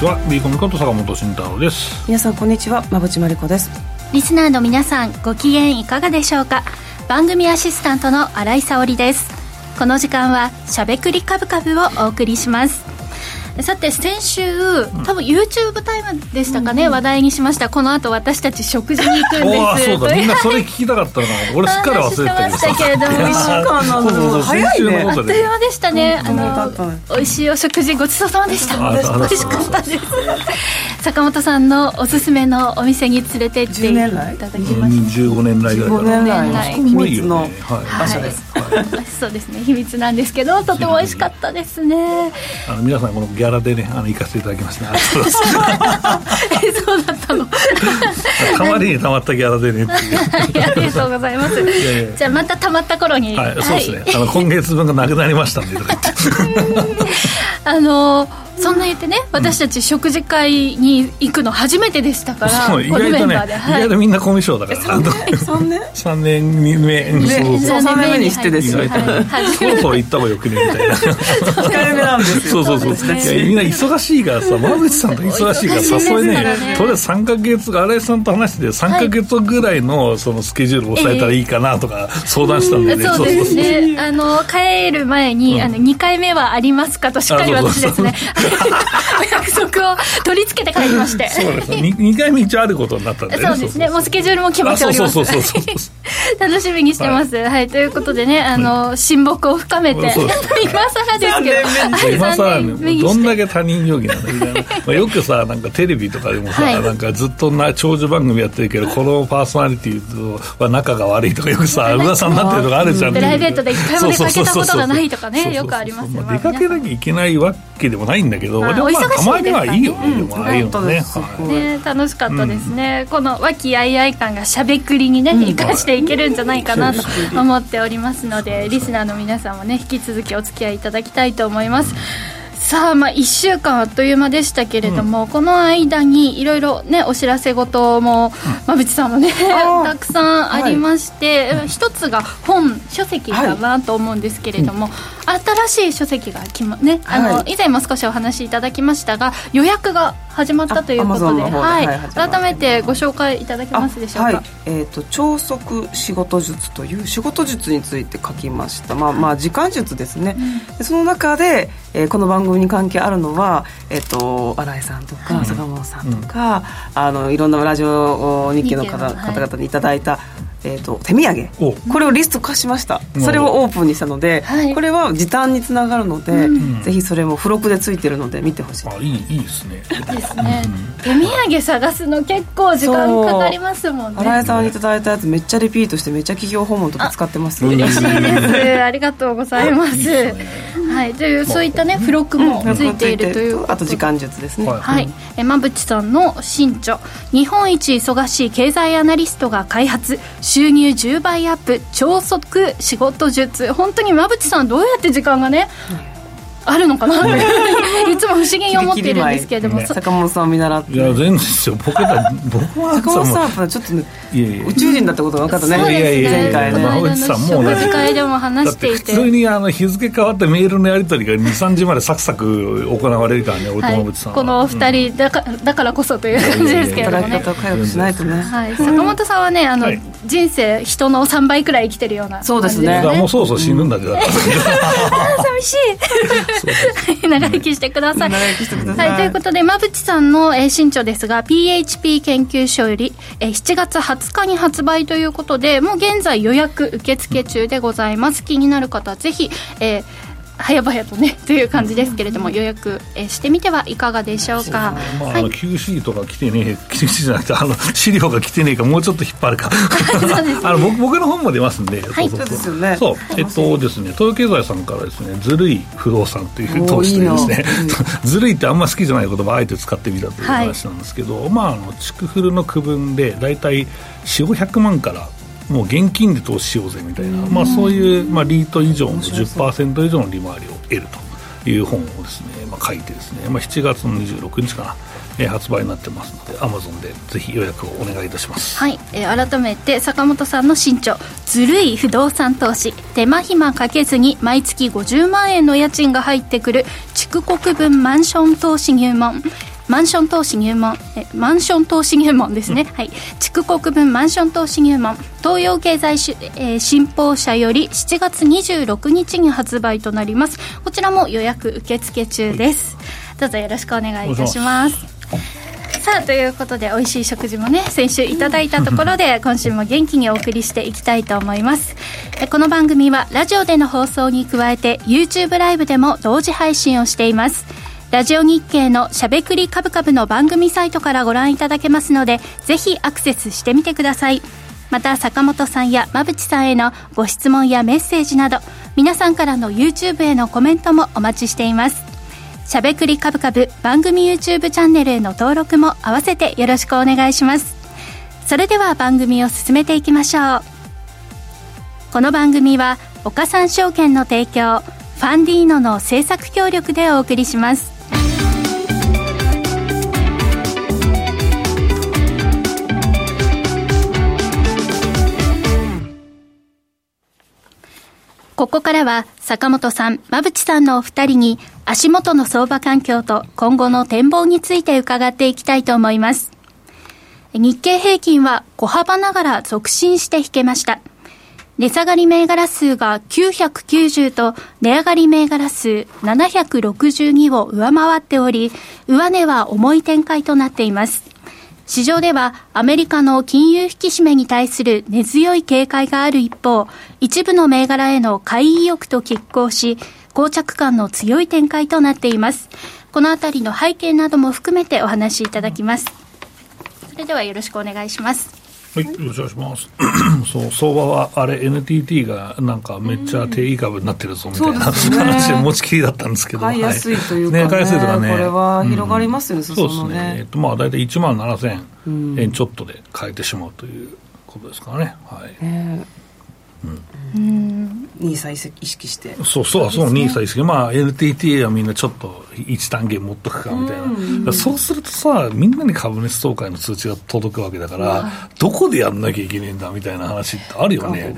ちは。ビーコミこと坂本慎太郎です。皆さんこんにちは。馬淵真理子です。リスナーの皆さんご機嫌いかがでしょうか？番組アシスタントの新井沙織です。この時間はしゃべくりカブカブをお送りしますさて先週多分 YouTube タイムでしたかね、うん、話題にしました。この後私たち食事に行くんです。そうだ。みんなそれ聞きたかったな。俺すっかり忘れてましたけれども1週間なの早いねあっという間でしたね、あの美味しいお食事ごちそうさまでした。美味しかったです坂本さんのおすすめのお店に連れてっていただきました。15年来ぐらい15年来。秘密の。場所です、そうですね秘密なんですけどとても美味しかったですねあの皆さんこのギャラでねあの行かせてい。ただきましたえそうだったの代わりにたまったギャラでねありがとうござい。ますじゃあまたたまった頃にはい、そうですねあの今月分がなくなりましたんでとか言ってあのそんな言ってね私たち食事会に行くの初めてでしたから、意外とね、はい、意外とみんなコミュ障だから。3年？3年？目にそう3年目にしてですよ、そろそろ行った方がよくねみたいな。控えめなんですよそうそうそう。いやみんな忙しいからさ馬淵さんと忙しいから誘えねとりあえず3か月新井さんと話して3か月ぐらいのそのスケジュールを抑えたらいいかなとか相談したんでね、そうですね。あの帰る前に、あの2回目はありますかとしっかり私ですね お約束を取り付けて帰りまして。そうです 2, 2回目一応あることになったんで、ね、そうですね。もうスケジュールも決まっております。そうそうそう 楽しみにしてます、はい、はい、ということでねあの、親睦を深めて。今更ですけど。今更ねどんだけ他人行儀なんだみたいな、まあ、よくさなんかテレビとかでもさ、はい、なんかずっとな長寿番組やってるけどこのパーソナリティとは仲が悪いとかよくさ噂になってるとかあるじゃん。プライベートで一回も出かけたことがないとかねよくありますよ、出かけなきゃいけないわけでもないんだけど、でもまあたまにはいいよね、でもああいうのねね楽しかったですね、この和気あいあい感がしゃべくりにね生かしていけるんじゃないかなと思っておりますのでリスナーの皆さんもね引き続きお付き合いいただきたいと思います。さあ、まあ、1週間あっという間でしたけれども、うん、この間にいろいろねお知らせ事も馬淵、さんもね たくさんありまして、はい、一つが本書籍だなと思うんですけれども、はい、新しい書籍がきまねあの、はい、以前も少しお話しいただきましたが予約が始まったということで、はい、改めてご紹介いただけますでしょうか、はい、えーと、超速仕事術という仕事術について書きました、まあまあ、時間術ですね、うん、その中で、えー、この番組に関係あるのは、えーと、新井さんとか、坂本さんとか、うん、あのいろんなラジオ日記の方,、方々にいただいたえーと、手土産。これをリスト化しました。それをオープンにしたので、はい、これは時短につながるので、うん、ぜひそれも付録でついてるので見てほしい。あいいいいですね。ですね。手土産探すの結構時間かかりますもんね。新井さんにいただいたやつめっちゃリピートしてめっちゃ企業訪問とか使ってます。嬉しいです。ありがとうございますはいというそういったね付録もついているというあと時間術ですね。はい馬淵さんの新著日本一忙しい経済アナリストが開発収入10倍アップ超速仕事術。本当に馬淵さんどうやって時間がね、あるのかな、いつも不思議に思ってるんですけれども、ね、坂本さんを見習って。いや全然ですよ。僕だ僕は坂本さんはちょっと、ね、宇宙人だってことが分かったねそうですね前回ね。馬淵さんも同じ会でも話していて。普通にあの日付変わってメールのやり取りが23時までサクサク行われるからね、はい、馬淵さんこのお二人だかだからこそという感じですけれどもね。働き方を回復しないとね、はい、坂本さんはねあの、はい、人生人の3倍くらい生きてるような、そうですね。もうそろそろ死ぬんだけど、うん、寂しい 長生きしてください。長生きしてください。はい、ということで、馬淵さんの、えー、新著ですが、PHP 研究所より、えー、7月20日に発売ということで、もう現在予約受付中でございます。気になる方はぜひ、えー、早々とねという感じですけれども予約えしてみてはいかがでしょうか、まあ、はい、QC とか来てねえ QC じゃなくてあの資料が来てねえかもうちょっと引っ張るか。あの僕僕の本も出ますんで、はい、そうですよね。そう。えっとですね東京経済さんからですねずるい不動産という投資というですね ずるいってあんま好きじゃない言葉あえて使ってみたという話なんですけど、はい、まああの築古の区分で大体4500万からもう現金で投資しようぜみたいな、まあ、そういう、まあ、リート以上の10%以上の利回りを得るという本をですね、まあ、書いてですね、まあ、7月の26日かなえー、発売になってますのでアマゾンでぜひ予約をお願いいたします。はい、えー、改めて坂本さんの新著「ずるい不動産投資。手間暇かけずに毎月50万円の家賃が入ってくる築筑国分マンション投資入門マンション投資入門えマンション投資入門ですね、はい。筑国分マンション投資入門。東洋経済し、えー、新報社より7月26日に発売となります。こちらも予約受付中です、どうぞよろしくお願いいたします。さあということで美味しい食事もね先週いただいたところで今週も元気にお送りしていきたいと思います。この番組はラジオでの放送に加えて YouTube ライブでも同時配信をしていますラジオ日経のしゃべくりカブカブの番組サイトからご覧いただけますので、ぜひアクセスしてみてください。また、坂本さんや馬淵さんへのご質問やメッセージなど、皆さんからの YouTube へのコメントもお待ちしています。しゃべくりカブカブ番組 YouTube チャンネルへの登録も合わせてよろしくお願いします。それでは番組を進めていきましょう。この番組は、岡三証券の提供、ファンディーノの制作協力でお送りします。ここからは坂本さん、馬淵さんのお二人に足元の相場環境と今後の展望について伺っていきたいと思います。日経平均は小幅ながら続伸して引けました。値下がり銘柄数が990と値上がり銘柄数762を上回っており、上値は重い展開となっています。市場ではアメリカの金融引き締めに対する根強い警戒がある一方、一部の銘柄への買い意欲と拮抗し、膠着感の強い展開となっています。このあたりの背景なども含めてお話しいただきます。それではよろしくお願いします。はい、よろしくお願いします。そう相場はあれ NTT がなんかめっちゃ低位株になってるぞみたいな、うん、話で持ちきりだったんですけど、買いやすいというかね、ね買いやすいとかね、これは広がりますよね、うん、そうですね。えっとまあ大体1万7000円ちょっとで買えてしまうということですからね。はい。えーニーサ意識して。そうそうそう、ニーサ意識。まあ NTT はみんなちょっと一単元持っとくかみたいな、そうするとさみんなに株主総会の通知が届くわけだから、どこでやんなきゃいけないんだみたいな話ってあるよね。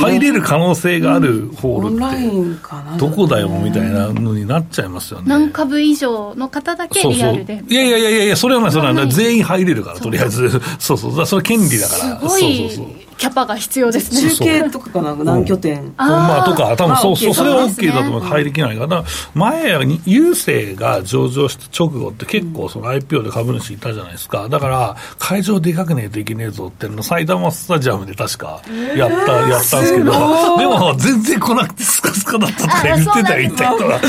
入れる可能性があるホールってどこだよみたいなのになっちゃいますよね。何株以上の方だけリアルで。いやいやいやいやそれはないそれは全員入れるからとりあえず。そうそう。それ権利だから。そうそうそうキャパが必要ですね。中継とかかな、何拠点。まあ、とか、多分そう、そう、それは OK だと思う。入りきないから、前、郵政が上場した直後って結構、その IPO で株主いたじゃないですか。だから、会場でかくねえといけねえぞっての、埼玉スタジアムで確かやった、やったんですけど、でも、全然来なくてスカスカだったとか言ってたよ、言った人が。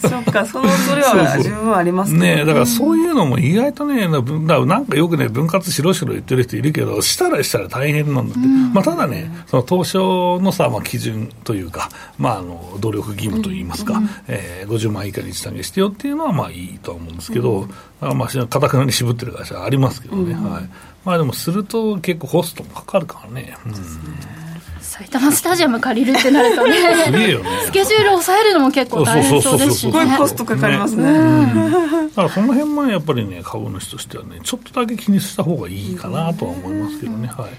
そっか、その、それは十分ありますね。だからそういうのも意外とね、なんかよくね、分割しろしろ言ってる人いるけど、したらしたら大変なんだって。まあ、ただね、その東証のさ、まあ、基準というか、まあ、あの努力義務といいますか、うん、えー、50万以下に値下げしてよっていうのはまあいいとは思うんですけど、うん、まあ、かたくなに渋ってる会社はありますけどね、うん、はい。まあ、でもすると結構コストもかかるからね。うん。埼玉スタジアム借りるってなるとねねスケジュール抑えるのも結構大変そうですし、ね、すごいコストかかりますね、ね、だからその辺もやっぱりね株主としてはねちょっとだけ気にした方がいいかなとは思いますけどね、はい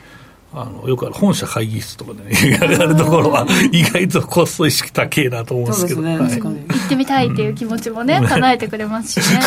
あのよくある本社会議室とかでね、やるところは、意外とコスト意識高いなと思うんですけど、ねはい、行ってみたいっていう気持ちもね、うん、叶えてくれますしね。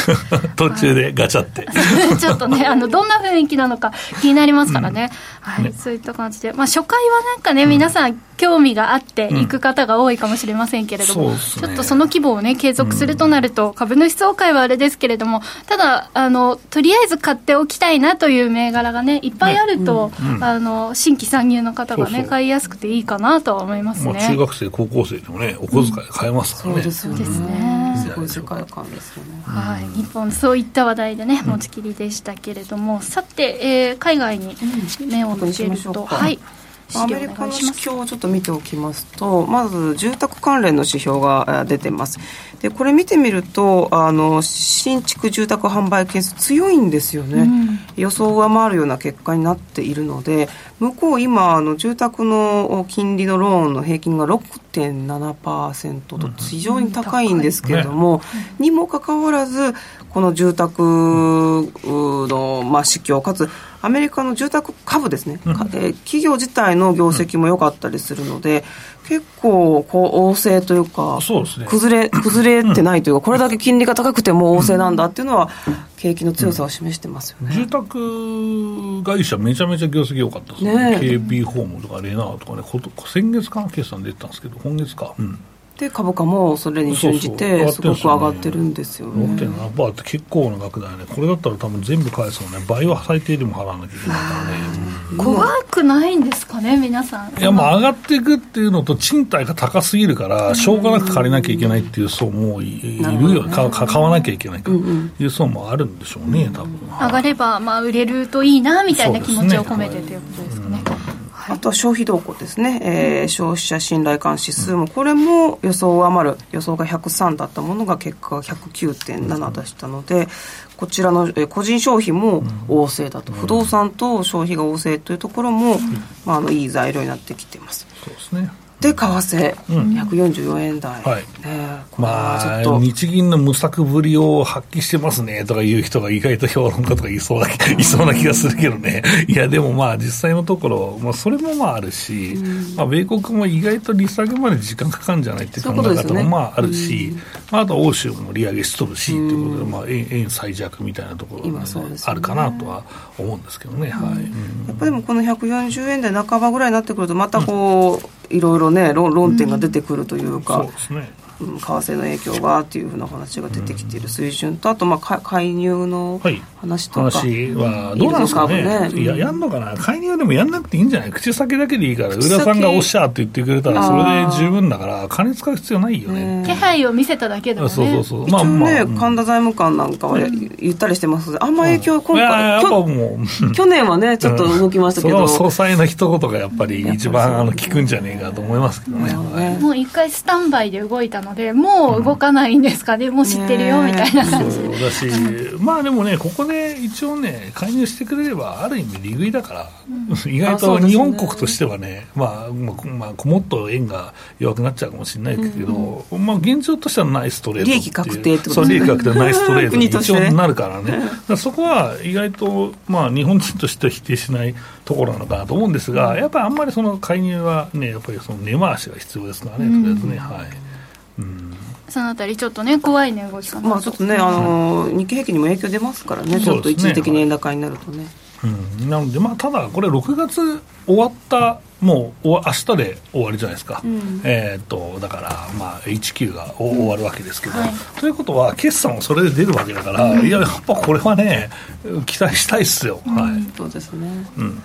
途中でガチャって。ちょっとね、あのどんな雰囲気なのか気になりますからね、うん、はい、ね、そういった感じで、まあ、初回はなんかね、皆さん、興味があって行く方が多いかもしれませんけれども、うんね、ちょっとその規模をね、継続するとなると、株主総会はあれですけれども、ただあの、とりあえず買っておきたいなという銘柄がね、いっぱいあると、ね、あの新規参入の方がね買いやすくていいかなとは思いますね、まあ、中学生高校生でもねお小遣い買えますからね、うん、そうですね。すごい世界観ですよね、はい、日本そういった話題でね持ちきりでしたけれども、さて、えー、海外に目を向けると、はいアメリカの指標をちょっと見ておきますとまず住宅関連の指標が出てます。でこれ見てみるとあの新築住宅販売件数強いんですよね、うん、予想を上回るような結果になっているので向こう今あの住宅の金利のローンの平均が6.7%と非常に高い。んですけれども、うんね、にもかかわらずこの住宅の、まあ、市況かつアメリカの住宅株ですね、うん、えー、企業自体の業績も良かったりするので、結構こう旺盛というかそうです、ね、崩れ崩れてないというか、これだけ金利が高くても旺盛なんだっていうのは、景気の強さを示してますよね、住宅会社、めちゃめちゃ業績良かったですね、ね KB ホームとかレナーとかね、先月かな、決算出てたんですけど、今月か。うんで株価もそれに準じてすごく上がってるんですよね。6.7%って結構な額だよね。これだったら多分全部返すもね。倍は最低でも払わなきゃいけないからね、うん、怖くないんですかね皆さん。いやまあ上がっていくっていうのと賃貸が高すぎるからしょうがなく借りなきゃいけないっていう層もいるよ、ね、か買わなきゃいけないから。いう層もあるんでしょうね多分。上がればまあ売れるといいなみたいな気持ちを込めてということですかね、あとは消費動向ですね、えー、消費者信頼感指数も、これも予想を上回る、予想が103だったものが結果が109.7でしたので、こちらの、えー、個人消費も旺盛だと、不動産と消費が旺盛というところも、まあ、あのいい材料になってきています。そうですねで為替、うん、144円台、はい。ね、まあ日銀の無策ぶりを発揮してますねとかいう人が意外と評論家とかいそうないそうな気がするけどね。いやでもまあ実際のところ、まあ、それもまああるし、うん、まあ、米国も意外と利下げまで時間かかるんじゃないっていう考え方もまああるし、ねまあ、あと欧州も利上げしとるし、ということで、まあ、円円最弱みたいなところが、ね、あるかなとは思うんですけどね、はい、やっぱりもこの140円台半ばぐらいになってくるとまたこう、いろいろね論論点が出てくるというか、うん、そうですね。為替の影響がっていうふうな話が出てきている水準と、あとまあ介入の話とか、はい、話はどうなんですかね、ね。いや、やんのかな、介入でもやんなくていいんじゃない、口先だけでいいから、浦さんがおっしゃって言ってくれたら、それで十分だから、金使う必要ないよね。気配を見せただけでもね、そうそうそう、まあまあ、ね、神田財務官なんかは言ったりしてますあんま影響、今回、去年はね、ちょっと動きましたけど、その総裁の一言がやっぱり一番あの効くんじゃねえかと思いますけどね。もう一回スタンバイで動いたので、もう動かないんですかね、もう知ってるよみたいな感じ。そうだし、まあでもね、ここで一応ね、介入してくれれば、ある意味、利食いだから、うん、意外と日本国としてはね、まあ、まあ、もっと円が弱くなっちゃうかもしれないけど、うん、まあ、現状としてはナイストレート利益確定ってことそう、利益確定、ナイストレート。に一応なるからね、らそこは意外と、まあ、日本人としては否定しないところなのかなと思うんですが、やっぱりあんまりその介入はね、やっぱりその根回しが必要ですからね、とりあえずね。はい。うんそのあたりちょっとね怖いね動きかなま。あちょっとねあの日経平均にも影響出ますからね、ちょっと一時的に円高になるとね、うん、なので、まあ、ただ、これ、6月終わった、もう明日で終わりじゃないですか、うん、えー、っとだから、まあ、HQ が終わるわけですけど、うんはい、ということは、決算もそれで出るわけだから、うん、いや、やっぱこれはね、期待したいっすよ。はい、そうですね、うん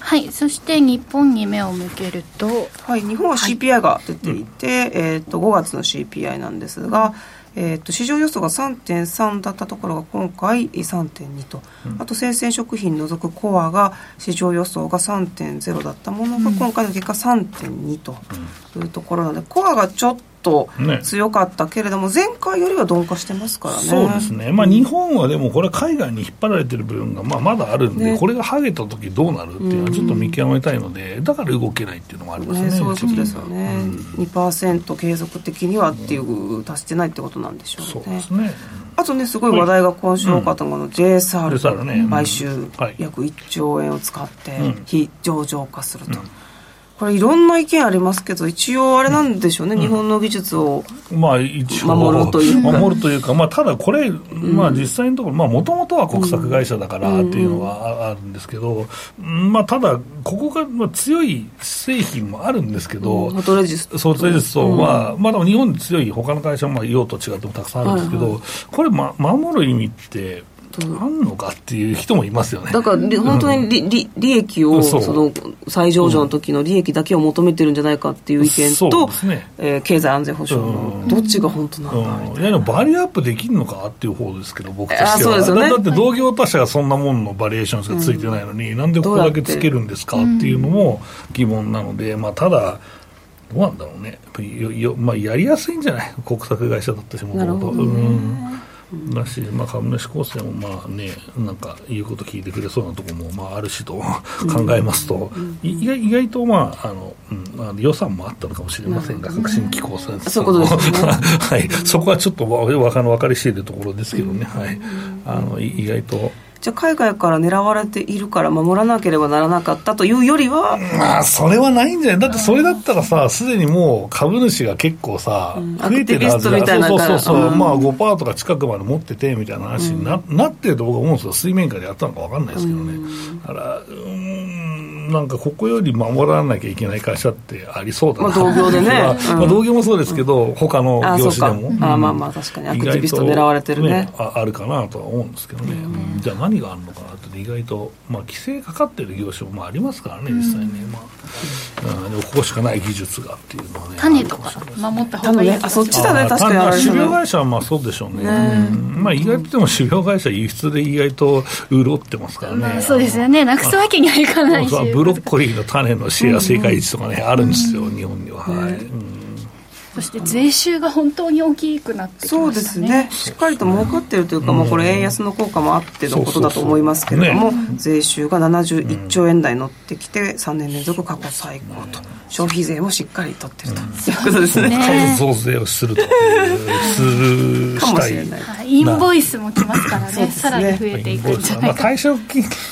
はい。そして日本に目を向けるとはい。日本は CPI が出ていて、はい、えー、と5月の CPI なんですが、えー、と市場予想が3.3だったところが今回3.2と、うん、あと生鮮食品除くコアが市場予想が3.0だったものが今回の結果3.2というところなので、コアがちょっとと強かったけれども、ね、前回よりは鈍化してますからね。そうですね、まあ、日本はでも、これ、海外に引っ張られてる部分がまあまだあるんで、ね、これが剥げた時どうなるっていうのは、ちょっと見極めたいので、だから動けないっていうのもありますね、ねそういうことですよね、うん、2%継続的にはっていう、達してないってことなんでしょうね。そうですね。あとね、すごい話題が今週多かったのが、JSR、ね、買収。約1兆円を使って非上場化すると。うんこれいろんな意見ありますけど一応あれなんでしょうね、うん、日本の技術をまあ一応守るというか。守るというか、まあ、ただこれ、まあ、実際のところもともとは国策会社だからっていうのはあるんですけど、まあ、ただここが、まあ、強い製品もあるんですけど、フォトレジストレジストは、まあ、でも日本に強い他の会社も用途違ってもたくさんあるんですけど、これ、ま、守る意味ってあんのかっていう人もいますよね。だから本当に利,、利利益をその再上場の時の利益だけを求めてるんじゃないかっていう意見と、ね。えー、経済安全保障のどっちが本当なんだみたいな、うん、バリアップできるのかっていう方ですけど僕としては。そうですよ、ね、だって同業他社がそんなもんのバリエーションしかついてないのに、うん、なんでここだけつけるんですかっていうのも疑問なので、まあ、ただどうなんだろうね。やまあ、やりやすいんじゃない？国策会社だったしもともと。だし、まあ、株主構成もまあね、なんか言うこと聞いてくれそうなところもまああるしと考えますと、意外意外と、まああのうん、あの予算もあったのかもしれませんが、革新機構さん、そこね、はい、そこはちょっとわ分かり知れるところですけどね、はい、あの意外と。じゃあ海外から狙われているから守らなければならなかったというよりはまあそれはないんじゃない。だってそれだったらさすでにもう株主が結構さ、うん。増えてるはずだ。そうそうそう、うんまあ5%とか近くまで持っててみたいな話にな,、なってると僕は思うんですよ水面下でやったのか分かんないですけどね、だからうーんなんかここより守らなきゃいけない会社ってありそうだな、まあ同業でね。まあうん。まあ同業もそうですけど、他のあ業種でも。そうかあまあまあ確かに。アクティビスト狙われてるね。意外とああるかなとは思うんですけどね、うん。じゃあ何があるのかなって意外と、まあ、規制かかってる業種もまあありますからね実際ね、まあ。うん、でもここしかない技術がっていうのはね種とか守った方がいいあそっちだね確かに種苗会社はまあそうでしょうね、うん。まあ、意外とでも種苗会社輸出で意外と潤ってますからね、まあそうですよね。なくすわけにはいかないし。ブロッコリーの種のシェア正解率とかね、あるんですよ、日本には、はい、うんそして税収が本当に大きくなってきそうましたね。ですね、しっかりと儲かってるというか、もうこれ、円安の効果もあってのことだと思いますけれども、そう税収が71兆円台に乗ってきて、3年連続過去最高と、消費税もしっかり取ってると。いうことですね。ね。増税をするという、する、かもしれない。はい。インボイスも来ますからね。さらに増えていくんじゃなまあ、いか、退職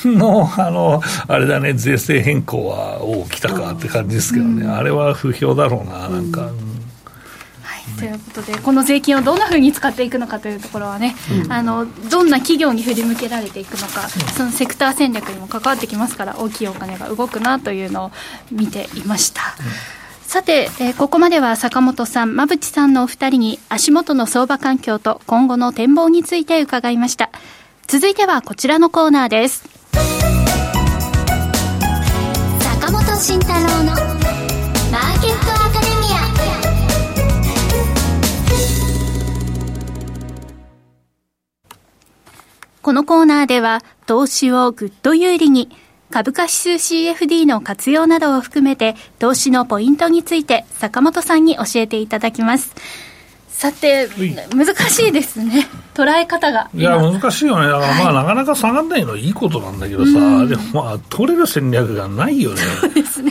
金の、あの、あれだね、税制変更は、お来たかって感じですけどね、あれは不評だろうな、なんか。はい、ということでこの税金をどんなふうに使っていくのかというところはね、あのどんな企業に振り向けられていくのか、そのセクター戦略にも関わってきますから大きいお金が動くなというのを見ていました。さて、えーここまでは坂本さん、馬淵さんのお二人に足元の相場環境と今後の展望について伺いました。続いてはこちらのコーナーです。坂本慎太郎のマーケットこのコーナーでは投資をぐっと有利に株価指数 CFD の活用などを含めて投資のポイントについて坂本さんに教えていただきます。さてい。難しいですね。捉え方が。いや、難しいよね。だからまあ、なかなか下がんないのはいいことなんだけどさ、でもまあ、取れる戦略がないよね。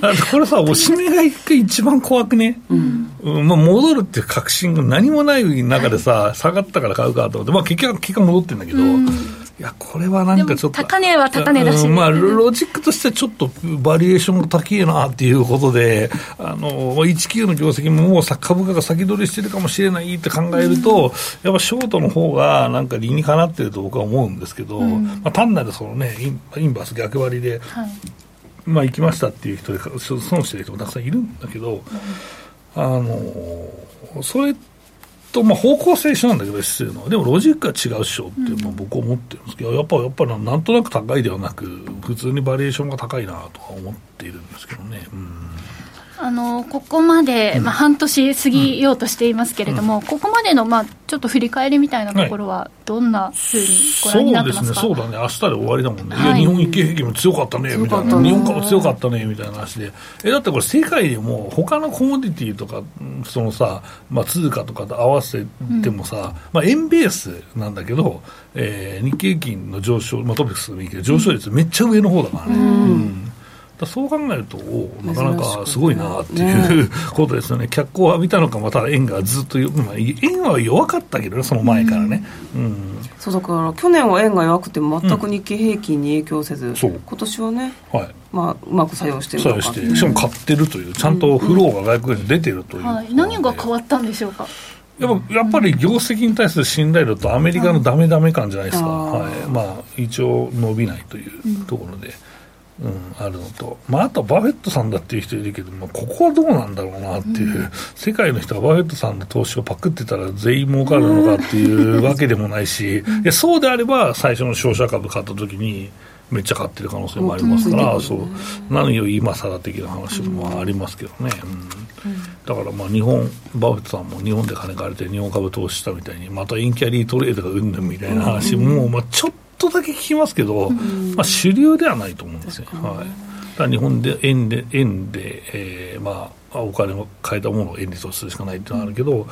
だってこれさ、おしめが一番怖くね。うん。まあ、戻るっていう確信が何もない中でさ、下がったから買うかと思って、まあ、結局、結果戻ってるんだけど、いや、これはなんかちょっと。高値は高値だしうんまあ、ロジックとしてはちょっとバリエーションが高いなっていうことで、あの、19の業績ももうさ株価が先取りしてるかもしれないって考えると、やっぱショートの方がなんか理にかなってると僕は思うんですけど、まあ、単なるそのね、インインバース逆割りで、はい。まあ、行きましたっていう人で損してる人もたくさんいるんだけど、あのそれと、まあ、方向性一緒なんだけど、姿勢のでもロジックは違うっしょって、まあ、僕は思ってるんですけど、やっぱやっぱなんとなく高いではなく、普通にバリエーションが高いなとは思っているんですけどね。うんあのここまで、まあ、半年過ぎようとしていますけれども、ここまでの、まあ、ちょっと振り返りみたいなところは、どんなふうにご覧になってますか。そうですね、そうだね、明日で終わりだもんね、い、や、はい。日本日経平均も強かったねみたいな、日本株強かったねみたいな話で、えだってこれ、世界でも他のコモディティとか、うんそのさ、まあ、通貨とかと合わせてもさ、まあ、円ベースなんだけど、えー日経平均の上昇、まあ、トピックスでもいいけど、上昇率めっちゃ上の方だからね。うんそう考えると、おなかなかすごいなっていう、ことですよね、脚光を浴びたのか、また円がずっと、まあ、円は弱かったけどね、その前からね。うん。そうだから去年は円が弱くても全く日経平均に影響せず、そう。今年はね、はい。まあ、うまく作用してるそうのかしてしかも買ってるという、ちゃんとフローが外国に出てるという、はい、何が変わったんでしょうか？やっぱやっぱり業績に対する信頼度とアメリカのダメダメ感じゃないですか、はい。まあ、一応伸びないというところで、うんあるのと、まあ、あとはバフェットさんだっていう人いるけど、まあ、ここはどうなんだろうなっていう、世界の人がバフェットさんの投資をパクってたら全員儲かるのかっていうわけでもないし、いやそうであれば最初の商社株買った時にめっちゃ買ってる可能性もありますから、うん。そう。何より今更的な話もありますけどね。うんだからまあ日本、バフェットさんも日本で金借りて日本株投資したみたいに、またインキャリートレードがうん。ぬん。みたいな話も、まあちょっとだけ聞きますけど、まあ主流ではないと思うんですよ。はい。日本で円で、円で、えーまあ、お金を変えたものを円に投資するしかないっていうのはあるけど、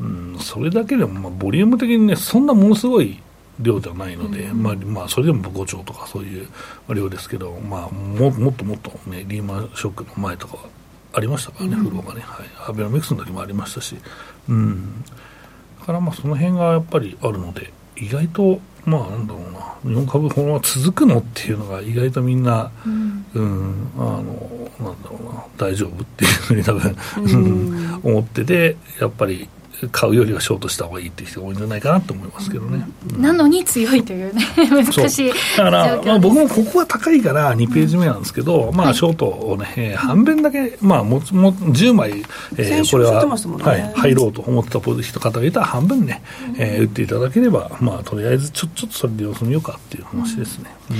うん、それだけでも、まあ、ボリューム的にね、そんなものすごい量ではないので、まあ、まあ、それでも5兆とかそういう量ですけど、まあ、ももっともっとね、リーマンショックの前とかはありましたからね、フローがね、はい、アベノミクスの時もありましたし、うん、だからまあその辺がやっぱりあるので、意外とまあなんだろうな。日本株このまま続くのっていうのが意外とみんな、うん、うん、あのなんだろうな。大丈夫っていうふうに多分、うん、思っててやっぱり買うよりはショートした方がいいっていう人が多いんじゃないかなと思いますけどね、うん、なのに強いというね難しいだから、まあ、僕もここが高いから2ページ目なんですけど、うん、まあショートをね、えー、半分だけ、まあ、もも10枚、えー、これは、ね、はい、入ろうと思ってた人方がいたら半分ね、えー、打っていただければ、まあ、とりあえずちょちょっとそれで様子見ようかっていう話ですね。うん。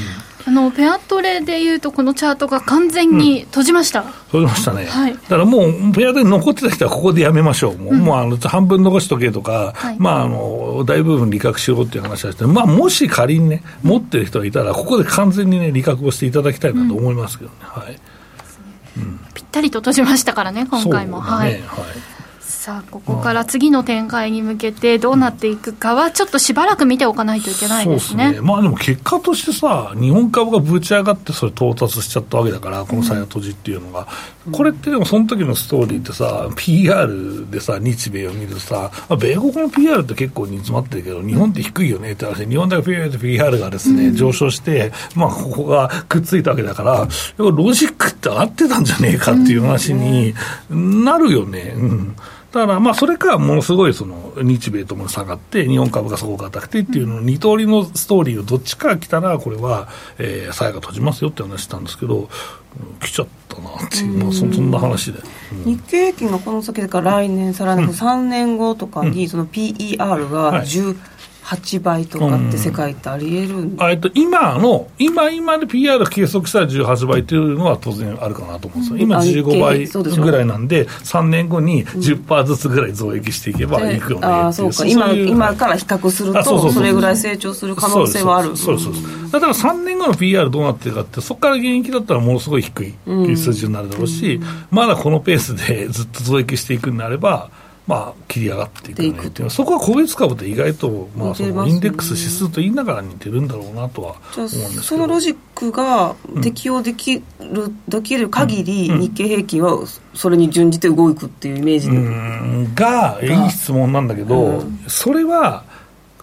あのペアトレでいうと、このチャートが完全に閉じました、うん、閉じましたね、はい、だからもう、ペアトレ残ってた人はここでやめましょう、もううん、もうあの半分残しとけとか、はい、まあ、あの大部分利確しろっていう話はして、まあ、もし仮にね、持ってる人がいたら、ここで完全にね、利確をしていただきたいなと思いますけどね。うん、はいぴったりと閉じましたからね、今回も。ね、はい、はいさあここから次の展開に向けてどうなっていくかはちょっとしばらく見ておかないといけないですね,、ね。まあでも結果としてさ日本株がぶち上がってそれ到達しちゃったわけだからこの最後閉じっていうのが、うん、これってでもその時のストーリーってさ PR でさ日米を見るとさ、まあ、米国の PR って結構煮詰まってるけど日本って低いよねって話日本だけ PR がですね、うん、上昇してまあここがくっついたわけだからロジックって合ってたんじゃねえかっていう話になるよね。うんだから、まあ、それか、ものすごいその日米とも下がって、日本株がすごく高くてっていうの、二通りのストーリーをどっちか来たら、これは、えー、債が閉じますよって話したんですけど、来ちゃったなっていう、まあ、そんな話で、うん、日経平均がこの先から来年、さらに3年後とかに、その PER が10、はい8倍とかって世界ってありえるん、えっと、今の、今今で PR 計測したら18倍というのは当然あるかなと思うんですよ、今15倍ぐらいなんで、3年後に10%ずつぐらい増益していけばいくよね、うん、あそうか。今今から比較すると、それぐらい成長する可能性はある。そうそうそうだから3年後の PR どうなってるかって、そこから現役だったらものすごい低い数字になるだろうし、うん、まだこのペースでずっと増益していくんであれば、まあ、切り上がっていくねっていうそこは個別株って意外と、まあ、そのインデックス指数と言いながら似てるんだろうなとは思うんですけど。そのロジックが適用できる,、できる限り、日経平均はそれに準じて動くっていうイメージで。がいい質問なんだけど、それは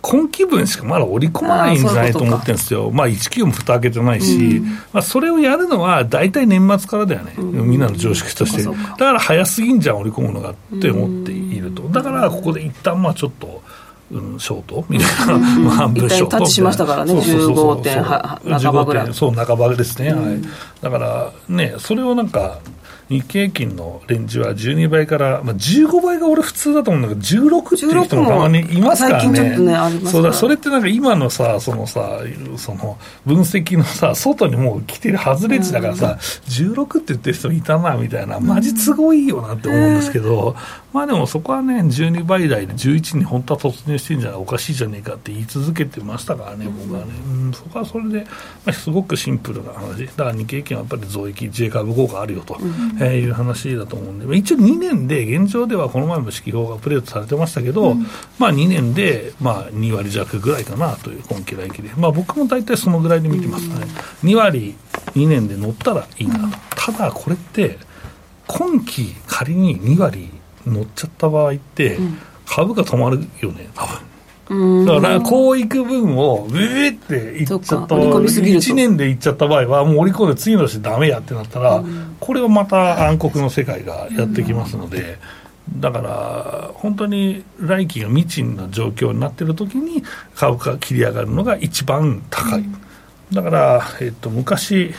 今期分しかまだ織り込まないんじゃないと思ってるんですよ、まあ、1期も蓋開けてないし、うん、まあ、それをやるのは大体年末からだよね、うん、みんなの常識として、だから早すぎんじゃん、織り込むのがって思っていると、だからここで一旦まあちょっと。うん、ショートみたいな、うん、まあ、部署タッチしましたからね、15点半ばぐらい。そう、半ばですね、うん、はい。だからね、それをなんか、日経平均のレンジは12倍から、まあ、15倍が俺普通だと思うんだけど、16っていう人もたまにいますからね。ねそうだ、それってなんか今のさ、そのさ、その分析のさ、外にもう来てる外れ値だからさ、うん、16って言ってる人いたな、みたいな、マジ都合いいよなって思うんですけど、まあでもそこはね、12倍台で11に本当は突入してんじゃおかしいじゃねえかって言い続けてましたからね、僕はね。うん、そこはそれで、まあ、すごくシンプルな話。だから日経平均はやっぱり増益、J 株効果あるよと、うん、えー、いう話だと思うんで、一応2年で、現状ではこの前も指揮法がプレートされてましたけど、うん、まあ2年で、まあ2割弱ぐらいかなという今期来期で。まあ僕も大体そのぐらいで見てますね。2割2年で乗ったらいいなと。ただこれって、今期仮に2割乗っちゃった場合って、株価止まるよね、多分。だから、こういく分を、うえっていっちゃった場合、1年でいっちゃった場合は、もう織り込んで次の年ダメやってなったら、これはまた暗黒の世界がやってきますので、だから、本当に来期が未知な状況になっているときに、株価が切り上がるのが一番高い。だから、えっと、昔、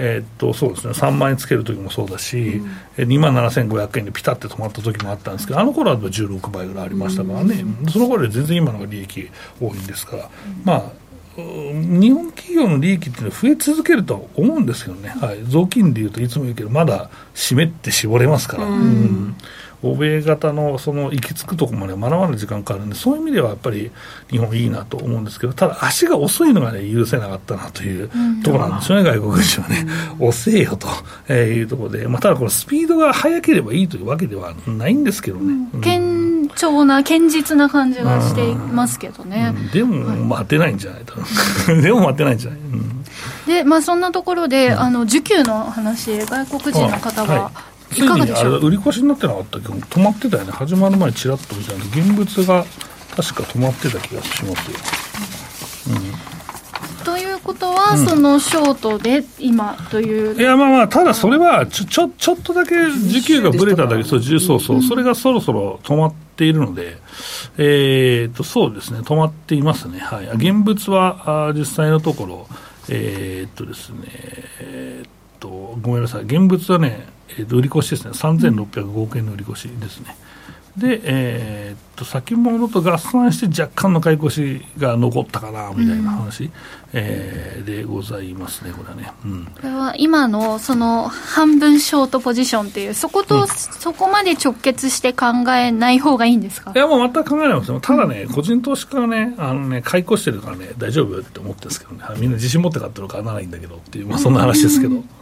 えー、っとそうですね。3万円つける時もそうだし、うん、2万7500円でピタって止まった時もあったんですけどあの頃は16倍ぐらいありましたからね、うん、その頃より全然今のが利益多いんですから、うん、まあ日本企業の利益っていうのは増え続けると思うんですけどね、はい、雑金でいうといつも言うけどまだ湿って絞れますから。うん欧米型のその行き着くところまでまだまだ時間かかるんで、そういう意味ではやっぱり日本いいなと思うんですけど、ただ足が遅いのがね、許せなかったなというところなんですよね、外国人はね。遅えよというところで、まあ、ただこのスピードが速ければいいというわけではないんですけどね。うん、堅調な、堅実な感じがしていますけどね。うん、でも、待てないんじゃないと。でも待てないんじゃない、うん。でまあ、そんなところで、あの需給の話、外国人の方は、いかがでしょう？売り越しになってなかったけ？ど止まってたよね。始まる前ちらっと見たんで現物が確か止まってた気がしますよ。ことは、うん、そのショートで今という。いやまあまあただそれはちょちょちょっとだけ時給がぶれただけそうそうそう、それがそろそろ止まっているので、えー、とそうですね。止まっていますね。はい。現物はあ実際のところえー、っとですねえー、っとごめんなさい。現物はね、えー、売り越しですね。3605億円の売り越しですね、で、えー、っと先物と合算して若干の買い越しが残ったかなみたいな話、うん、えー、でございますね、これはね。うん、これは今のその半分ショートポジションっていう、そこと、うん、そこまで直結して考えない方がいいんですか？いや、もう全く考えないですよ、ただね、個人投資家がね、あのね買い越してるからね、大丈夫って思ってるんですけどね、みんな自信持って買ってるからならないんだけどっていう、まあ、そんな話ですけど。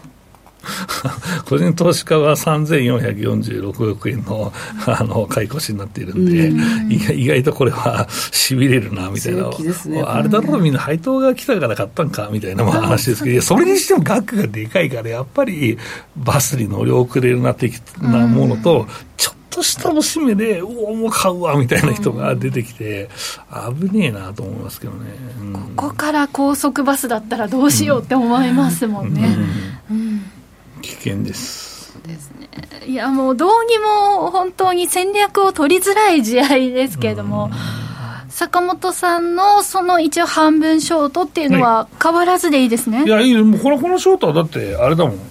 個人投資家は3446億円のあの買い越しになっているんで、ん。意外とこれはしびれるなみたいな、ね、あれだろう、みんな配当が来たから買ったんかみたいな話ですけど、それにしても額がでかいから、やっぱりバスに乗り遅れるな的なものと、ちょっとしたおしめで、おお、もう買うわみたいな人が出てきて、危ねえなと思いますけどね、うん、ここから高速バスだったらどうしようって思いますもんね。うん。うん危険です。ですね。いやもうどうにも本当に戦略を取りづらい試合ですけれども、坂本さんのその一応半分ショートっていうのは変わらずでいいですね、いやいいもうこのこのショートはだってあれだもん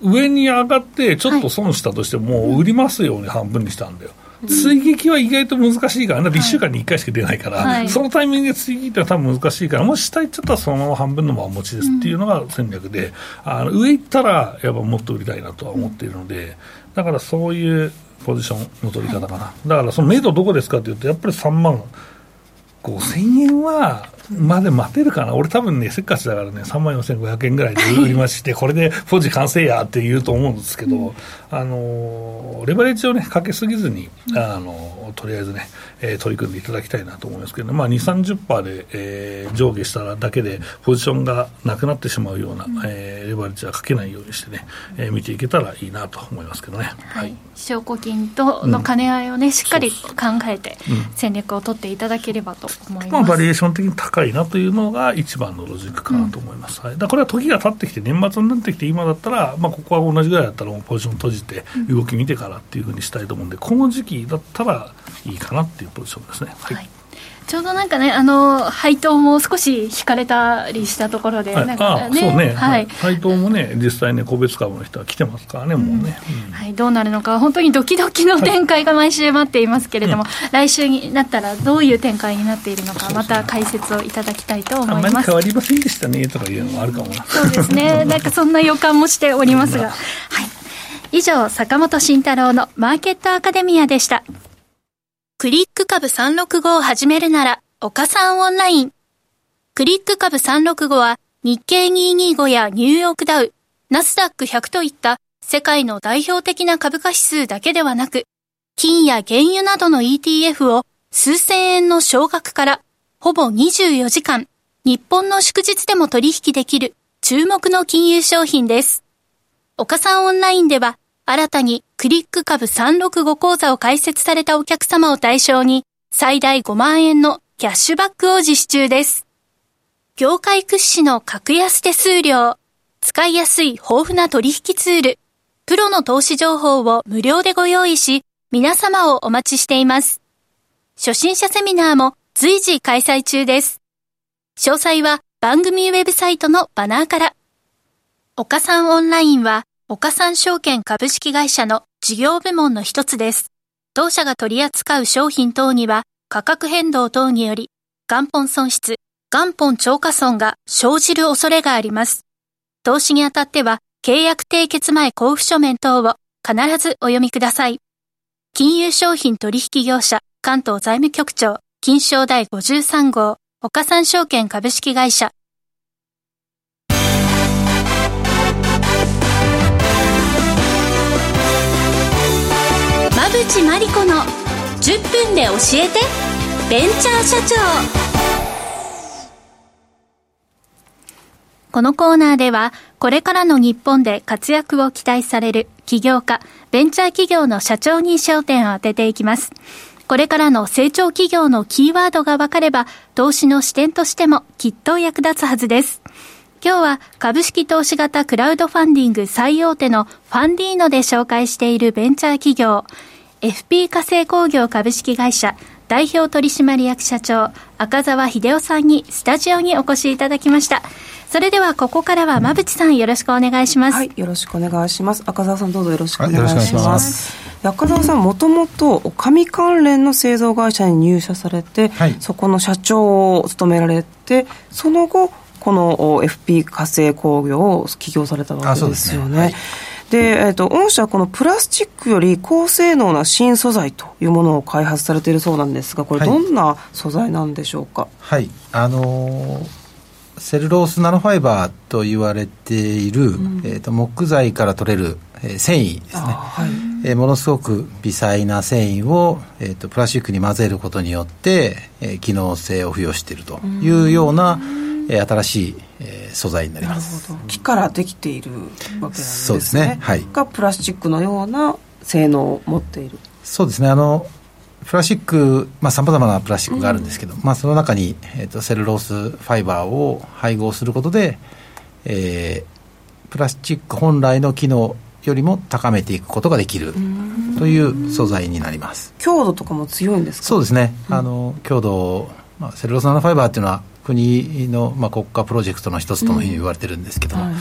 上に上がってちょっと損したとしても、売りますように半分にしたんだよ、追撃は意外と難しいから、ね、1週間に1回しか出ないから、はい、そのタイミングで追撃ってのは多分難しいから、もし下行っちゃったらそのまま半分のまま持ちですっていうのが戦略で、うん、あの上行ったらやっぱもっと売りたいなとは思っているので、だからそういうポジションの取り方かな、はい、だからその目処どこですかというと、やっぱり3万。5000円は、まで待てるかな、俺、多分ね、せっかちだからね、3万4500円ぐらいで売りまして、これでポジ完成やって言うと思うんですけど、あのレバレッジをね、かけすぎずに、あのとりあえずね、えー、取り組んでいただきたいなと思いますけど、まあ、2、30%で、えー、上下しただけで、ポジションがなくなってしまうような、うん、えー、レバレッジはかけないようにしてね、えー、見ていけたらいいなと思いますけどね。はい、証拠金との兼ね合いをね、しっかり考えて、戦略を取っていただければと思います。まあ、バリエーション的に高いなというのが一番のロジックかなと思います。うん、はい、だこれは時が経ってきて、年末になってきて、今だったら、まあ、ここは同じぐらいだったら、ポジション閉じて、動き見てからっていうふうにしたいと思うんで、この時期だったらいいかなっていうポジションですね。はい、はい。ちょうどなんかね、あの配当も少し引かれたりしたところで、はい、なんかね、はい、配当もね、実際ね、個別株の人は来てますからね、うん、もうね、うん、はい、どうなるのか、本当にドキドキの展開が毎週待っていますけれども、はい、来週になったら、どういう展開になっているのか、また解説をいただきたいと思います。あんまり変わりませんでしたねとかいうのもあるかもな。そうですね、なんかそんな予感もしておりますが。はい以上、坂本慎太郎のマーケットアカデミアでした。クリック株365を始めるなら、岡さんオンライン。クリック株365は日経225やニューヨークダウ、ナスダック100といった世界の代表的な株価指数だけではなく、金や原油などの ETF を数千円の少額からほぼ24時間、日本の祝日でも取引できる注目の金融商品です。岡さんオンラインでは新たにクリック株365講座を開設されたお客様を対象に最大5万円のキャッシュバックを実施中です。業界屈指の格安手数料、使いやすい豊富な取引ツール、プロの投資情報を無料でご用意し、皆様をお待ちしています。初心者セミナーも随時開催中です。詳細は番組ウェブサイトのバナーから。岡さんオンラインは、岡さん証券株式会社の事業部門の一つです。当社が取り扱う商品等には、価格変動等により、元本損失、元本超過損が生じる恐れがあります。投資にあたっては、契約締結前交付書面等を必ずお読みください。金融商品取引業者関東財務局長金賞第53号岡三証券株式会社馬淵真理子の10分で教えてベンチャー社長このコーナーではこれからの日本で活躍を期待される起業家、ベンチャー企業の社長に焦点を当てていきます。これからの成長企業のキーワードが分かれば、投資の視点としてもきっと役立つはずです。今日は株式投資型クラウドファンディング最大手のファンディーノで紹介しているベンチャー企業 FP 火星工業株式会社代表取締役社長赤澤秀夫さんにスタジオにお越しいただきました。それではここからは馬淵さんよろしくお願いします。はいよろしくお願いします。赤澤さんどうぞよろしくお願いします。赤澤さんもともと紙関連の製造会社に入社されて、はい、そこの社長を務められてその後この FP 火星工業を起業されたわけですよね。で、えーと、御社はこのプラスチックより高性能な新素材というものを開発されているそうなんですが、これ、どんな素材なんでしょうか？はい、はい、あのーセルロースナノファイバーと言われている、うん、えーと、木材から取れる、えー、繊維ですね、はい、えー、ものすごく微細な繊維を、えーと、プラスチックに混ぜることによって、えー、機能性を付与しているというような、うんえー、新しい、えー、素材になります。木からできているわけなんですね。そうですね、はい、がプラスチックのような性能を持っている。そうですね。あのプラスチックさまざ、まなプラスチックがあるんですけど、うん、まあ、その中に、えーと、セルロースファイバーを配合することで、えー、プラスチック本来の機能よりも高めていくことができるという素材になります。強度とかも強いんですか？そうですね、あの強度、まあ、セルロースナノファイバーっていうのは国の、まあ、国家プロジェクトの一つとも言われてるんですけども、うんはい、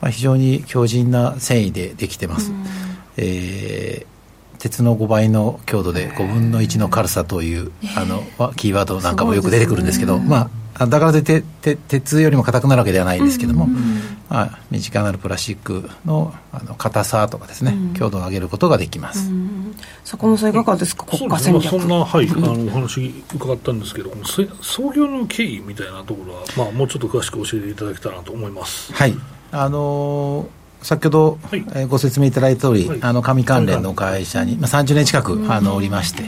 まあ、非常に強靭な繊維でできてます、うん、えー、鉄の5倍の強度で5分の1の軽さという、あのキーワードなんかもよく出てくるんですけど、まあだからといって鉄よりも硬くなるわけではないんですけども、うんうん、まあ、身近なるプラスチックのあの硬さとかですね、うん、強度を上げることができます、うん、坂本さん。いか？がですか、国家戦略。そんな、はい、あのお話伺ったんですけど創業の経緯みたいなところは、まあ、もうちょっと詳しく教えていただけたらなと思います。はい。あのー先ほど、はい、えー、ご説明いただいた通り、はい、あの紙関連の会社に、まあ、30年近く、あのおりまして、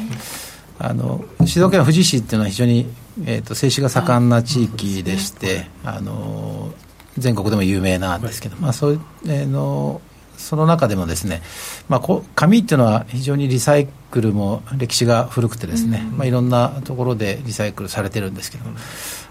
あの静岡県富士市っていうのは非常にえーと、製紙が盛んな地域でして、あの全国でも有名なんですけど、まあそういう、えー、のその中でもですね、まあ、こ紙っていうのは非常にリサイクルも歴史が古くてですね、まあ、いろんなところでリサイクルされてるんですけど、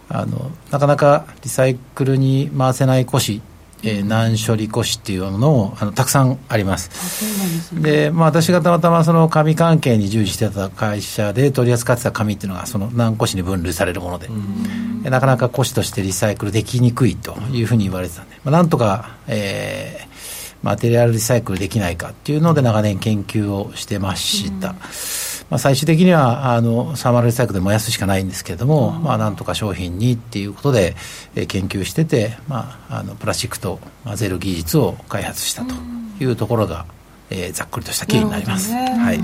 あのなかなかリサイクルに回せない古紙えー、難処理古紙っていうものをあのたくさんあります。で、ね、まあ、私がたまたまその紙関係に従事してた会社で取り扱ってた紙っていうのがその難古紙に分類されるもので、なかなか古紙としてリサイクルできにくいというふうに言われてたんで、まあ、なんとか、えー、マテリアルリサイクルできないかっていうので長年研究をしてました。うんまあ、最終的にはあのサーマルリサイクルで燃やすしかないんですけれども、まあ、なんとか商品にっていうことで、えー、研究してて、まあ、あのプラスチックと混ぜる技術を開発したというところが、えー、ざっくりとした経緯になります。はい、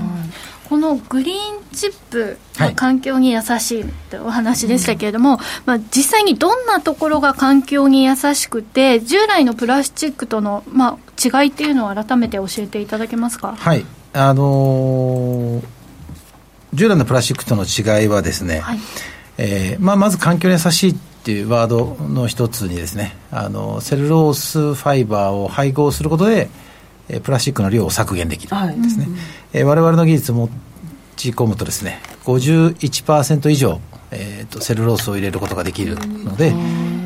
このグリーンチップ、まあ、環境に優しいってお話でしたけれども、はいまあ、実際にどんなところが環境に優しくて従来のプラスチックとの、まあ、違いっていうのを改めて教えていただけますか？はいあのー従来のプラスチックとの違いはですね、はい、えー、まあ、まず環境に優しいっていうワードの一つにですねあのセルロースファイバーを配合することで、えー、プラスチックの量を削減できる。んですね、はいえー、我々の技術を持ち込むとですね51%以上えーと、セルロースを入れることができるので、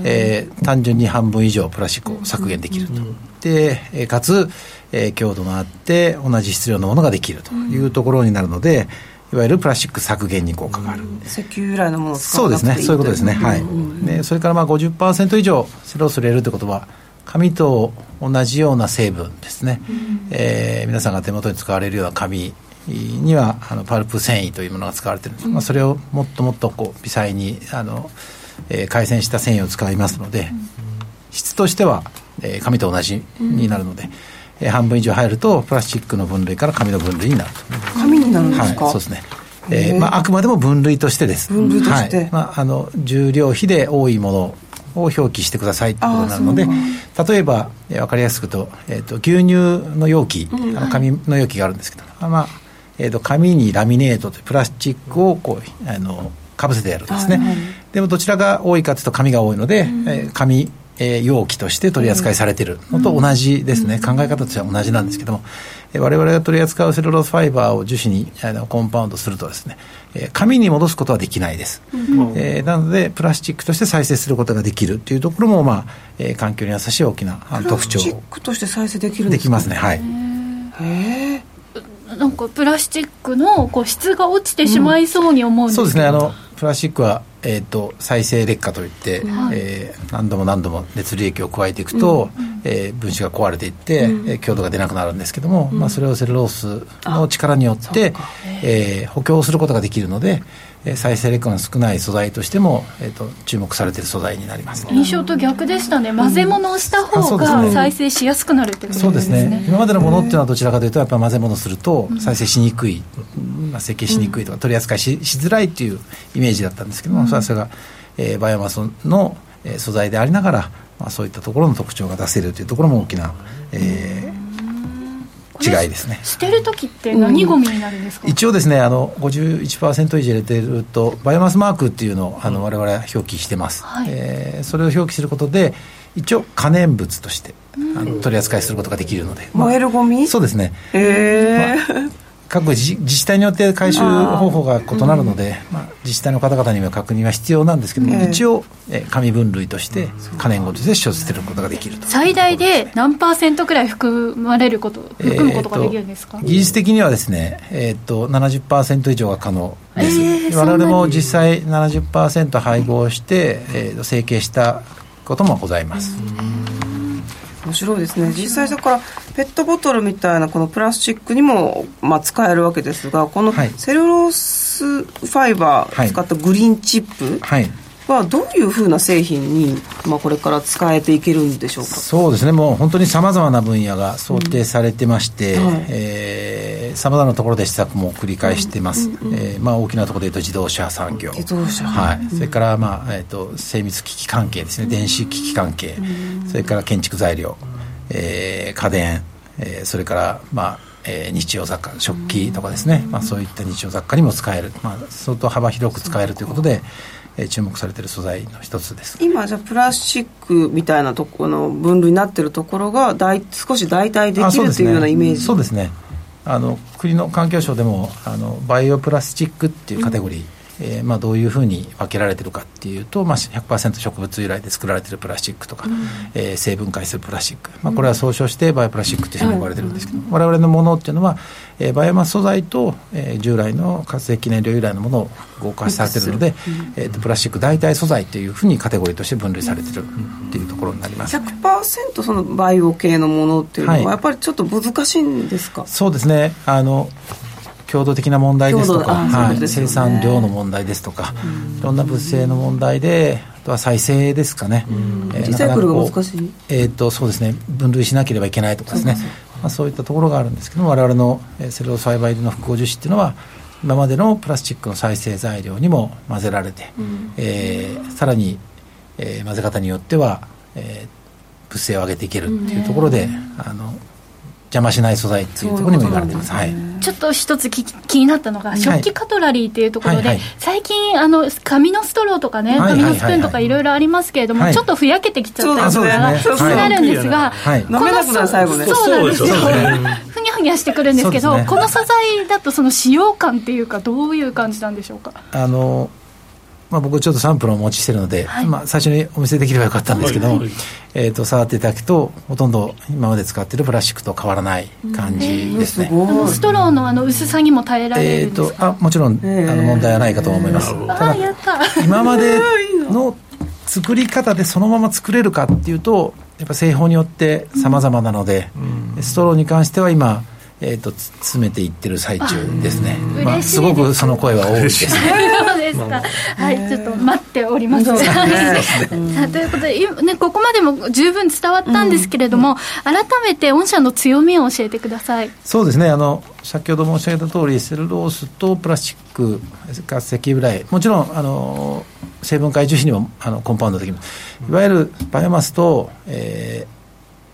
えー、単純に半分以上プラスチックを削減できると、で、えー、かつ、えー、強度のあって同じ質量のものができるというところになるので、いわゆるプラスチック削減に効果がある、石油由来のものを使わなくていいそうですね。そういうことですね、はい、でそれからまあ50%以上セロース入れるということは紙と同じような成分ですね、うん、えー、皆さんが手元に使われるような紙にはあのパルプ繊維というものが使われてるんです、うん、まあ、それをもっともっとこう微細にあの、えー、改善した繊維を使いますので、うん、質としては、えー、紙と同じになるので、えー、半分以上入るとプラスチックの分類から紙の分類になると。紙になるんですか、はい、そうですね。えーまあ、あくまでも分類としてです。分類として、はい。まあ、あの重量比で多いものを表記してくださいということになるので例えば、えー、分かりやすくと,、えーと、牛乳の容器、うん、あの紙の容器があるんですけど、まあえーと、紙にラミネートというプラスチックをこうあのかぶせてやるんですね、はいはい、でもどちらが多いかというと紙が多いので、うん、えー、紙えー、容器として取り扱いされているのと同じですね、考え方としては同じなんですけども、えー、我々が取り扱うセルロースファイバーを樹脂にあのコンパウンドするとですね、えー、紙に戻すことはできないです、うん、えー、なのでプラスチックとして再生することができるというところも、まあえー、環境に優しい大きな特徴プラスチックとして再生できるんですかできますね。はい。へえなんかプラスチックのこう質が落ちてしまいそうに思うんですけど、うん、そうですね。あのプラスチックはえーと、再生劣化といって、はい、えー、何度も何度も熱利益を加えていくと、うん、えー、分子が壊れていって、うん、えー、強度が出なくなるんですけども、うん、まあ、それをセルロースの力によって、えー、補強することができるので、再生劣化の少ない素材としても、えーと、注目されている素材になります、印象と逆でしたね。混ぜ物をした方が再生しやすくなるってことですね。そうですね。今までのものっていうのはどちらかというとやっぱ混ぜ物すると再生しにくい、まあ、設計しにくいとか取り扱いししづらいっていうイメージだったんですけども、それが、えー、バイオマスの、えー、素材でありながら、まあ、そういったところの特徴が出せるというところも大きな、えー、違いですね。捨てる時って何ゴミになるんですか、うん、一応ですねあの51%以上入れてるとバイオマスマークっていうのをあの我々は表記してます、はい、えー、それを表記することで一応可燃物として、あの取り扱いすることができるので、燃えるゴミ？そうですね。へえー。まあ各自自治体によって回収方法が異なるので、まあ、自治体の方々には確認は必要なんですけども、一応、え紙分類として可燃ごとして処理することができると。最大で何パーセントくらい含まれること含むことができるんですか、えー、技術的にはですね、えーと、70%以上が可能です、えー、我々も実際70%配合して、えー、成形したこともございます。面白いですね。実際だからペットボトルみたいなこのプラスチックにも、まあ、使えるわけですがこのセルロースファイバー使ったグリーンチップ、はい。はどういうふうな製品に、まあ、これから使えていけるんでしょうか？そうですね。もう本当にさまざまな分野が想定されてましてさま、はい。えー、ざまなところで施策も繰り返してます、うんうん、えー、まあ、大きなところでいうと自動車産業。自動車、はい、それから、まあえーと、精密機器関係ですね。電子機器関係、それから建築材料、えー、家電、えー、それから、まあえー、日用雑貨食器とかですね、まあ、そういった日用雑貨にも使える、まあ、相当幅広く使えるということで、えー、注目されている素材の一つです。今じゃプラスチックみたいなとこの分類になっているところがだい少し代替できるというようなイメージ？そうですね。あの国の環境省でもあのバイオプラスチックっていうカテゴリー、うんえーまあ、どういうふうに分けられてるかっていうと、まあ、100%植物由来で作られてるプラスチックとか、うん、えー、成分解するプラスチック、まあ、これは総称してバイオプラスチックというふうに呼ばれてるんですけど、うん、我々のものっていうのは、えー、バイオマス素材と、えー、従来の活性記念量由来のものを合化されてるので、うん、えーと、プラスチック代替素材というふうにカテゴリーとして分類されてるっていうところになります、ね、100%そのバイオ系のものっていうのは、やっぱりちょっと難しいんですか、そうですね。あの強度的な問題ですとか、はい、生産量の問題ですとか、いろんな物性の問題で、あとは再生ですかね、えー、リサイクルが難しい。えー、とそうですね、分類しなければいけないとかですね、まあ、そういったところがあるんですけども、われわれのセルロ栽培の複合樹脂っていうのは、今までのプラスチックの再生材料にも混ぜられて、うん、えー、さらに、えー、混ぜ方によっては、えー、物性を上げていけるっていうところで、あの邪魔しない素材っていうところにも言われてます、はい、ちょっと一つ気になったのが食器カトラリーっていうところで、はいはい。はい、最近あの紙のストローとかね、紙のスプーンとかいろいろありますけれども、ちょっとふやけてきちゃったりとか気になるんですが、飲めなくなる最後ね。そうなんですよ。ふにゃふにゃしてくるんですけど、この素材だとその使用感っていうかどういう感じなんでしょうか？あのまあ、僕ちょっとサンプルをお持ちしてるので、はい、まあ、最初にお見せできればよかったんですけど、はいはい、えーと、触っていただくとほとんど今まで使っているプラスチックと変わらない感じですね、えー、ストローのあの薄さにも耐えられるんですか、えーと、あもちろん、えー、あの問題はないかと思います、ただ今までの作り方でそのまま作れるかっていうとやっぱ製法によってさまざまなので、うん、ストローに関しては今えーと、詰めていってる最中ですね、まあ、すごくその声は多いですね。ですか、はい、ちょっと待っております。ね、ということで、ね、ここまでも十分伝わったんですけれども、うん、改めて御社の強みを教えてください。そうですね。あの先ほど申し上げた通り、セルロースとプラスチック、活石由来、もちろんあの成分解樹脂にもあのコンパウンドできます、いわゆるバイオマスと、えー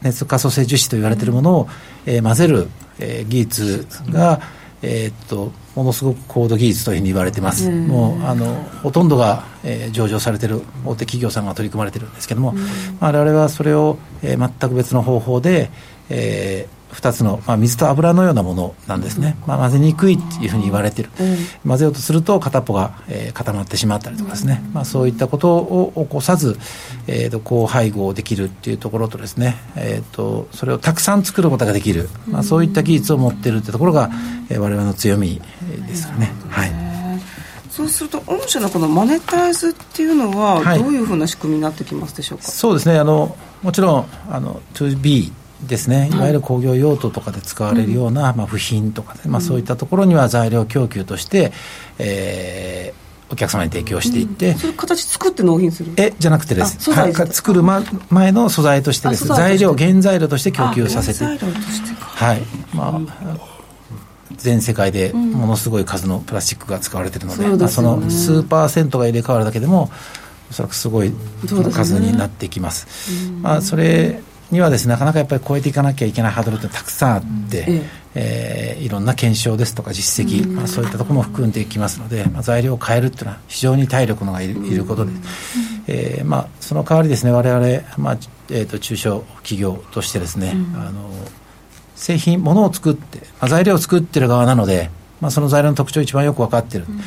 熱可塑性樹脂と言われているものを、えー、混ぜる、えー、技術が、えー、っとものすごく高度技術というふうに言われてます、もうあのほとんどが、えー、上場されてる大手企業さんが取り組まれてるんですけども、我々はそれを、えー、全く別の方法で、えー、2つの、まあ、水と油のようなものなんですね、まあ、混ぜにくいっていうふうに言われてる、混ぜようとすると片っぽが、えー、固まってしまったりとかですね、まあ、そういったことを起こさず、えーと、高配合できるっていうところとですね、えーと、それをたくさん作ることができる、まあ、そういった技術を持っているってところが、えー、我々の強みですよね。はい。そうすると、御社のこのマネタイズっていうのは、どういうふうな仕組みになってきますでしょうか、はい、そうですね。あの、もちろんあの 2B ですね、い。わゆる工業用途とかで使われるような、まあ、部品とか、ね、まあ、そういったところには材料供給として、えー、お客様に提供していって、うん、それ形作って納品する？えじゃなくてです。はい、作る、ま、前の素材としてです。材料原材料として供給させてはい。まあ全世界でものすごい数のプラスチックが使われているので、うん、まあ、その数パーセントが入れ替わるだけでもおそらくすごい数になってきます。まあ、それにはですねなかなかやっぱり超えていかなきゃいけないハードルってたくさんあって、うん、えー、いろんな検証ですとか実績、まあ、そういったところも含んでいきますので、まあ、材料を変えるっていうのは非常に体力のがいる,、いることで、えーまあ、その代わりですね我々、まあえーと、中小企業としてですね、あの製品ものを作って、まあ、材料を作ってる側なので、まあ、その材料の特徴を一番よく分かってる、うん。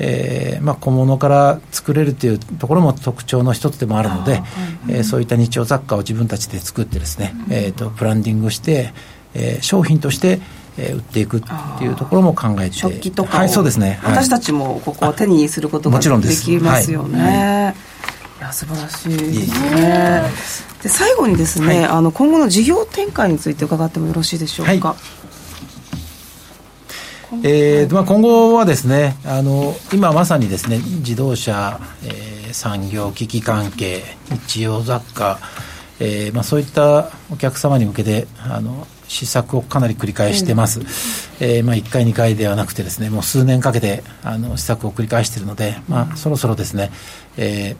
えーまあ、小物から作れるというところも特徴の一つでもあるので、えー、そういった日用雑貨を自分たちで作ってですね、えーと、プランディングして、えー、商品としてえー、売っていくっていうところも考えて食器とかはいそうですね、私たちもここは手にすることができますよね、はい。はい、いや素晴らしい。ですね。で最後にですね、はい、あの今後の事業展開について伺ってもよろしいでしょうか、えーまあ、今後はですねあの今まさにですね自動車、えー、産業機器関係日用雑貨、えーまあ、そういったお客様に向けてあの試作をかなり繰り返してます、うん、えー、まあ、1回2回ではなくてですねもう数年かけてあの試作を繰り返しているので、まあ、そろそろですね、えー、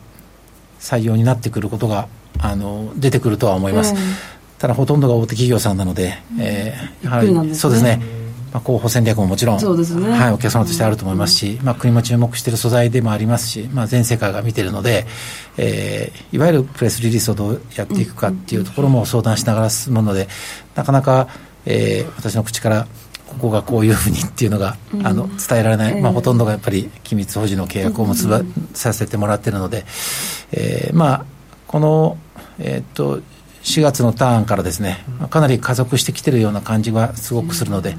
採用になってくることがあの出てくるとは思います、うん、ただほとんどが大手企業さんなので、えー、やはり、ね、そうですねまあ、広報戦略ももちろん、そうですね。はい、お客様としてあると思いますし、まあ、国も注目している素材でもありますし、まあ、全世界が見ているので、えー、いわゆるプレスリリースをどうやっていくかっていうところも相談しながら進むので、なかなか、えー、私の口からここがこういうふうにっていうのが、うん、あの伝えられない、まあ、ほとんどがやっぱり機密保持の契約を結ば、させてもらっているので、えー、まあこの、えー、っと4月のターンからですね、かなり加速してきてるような感じはすごくするので、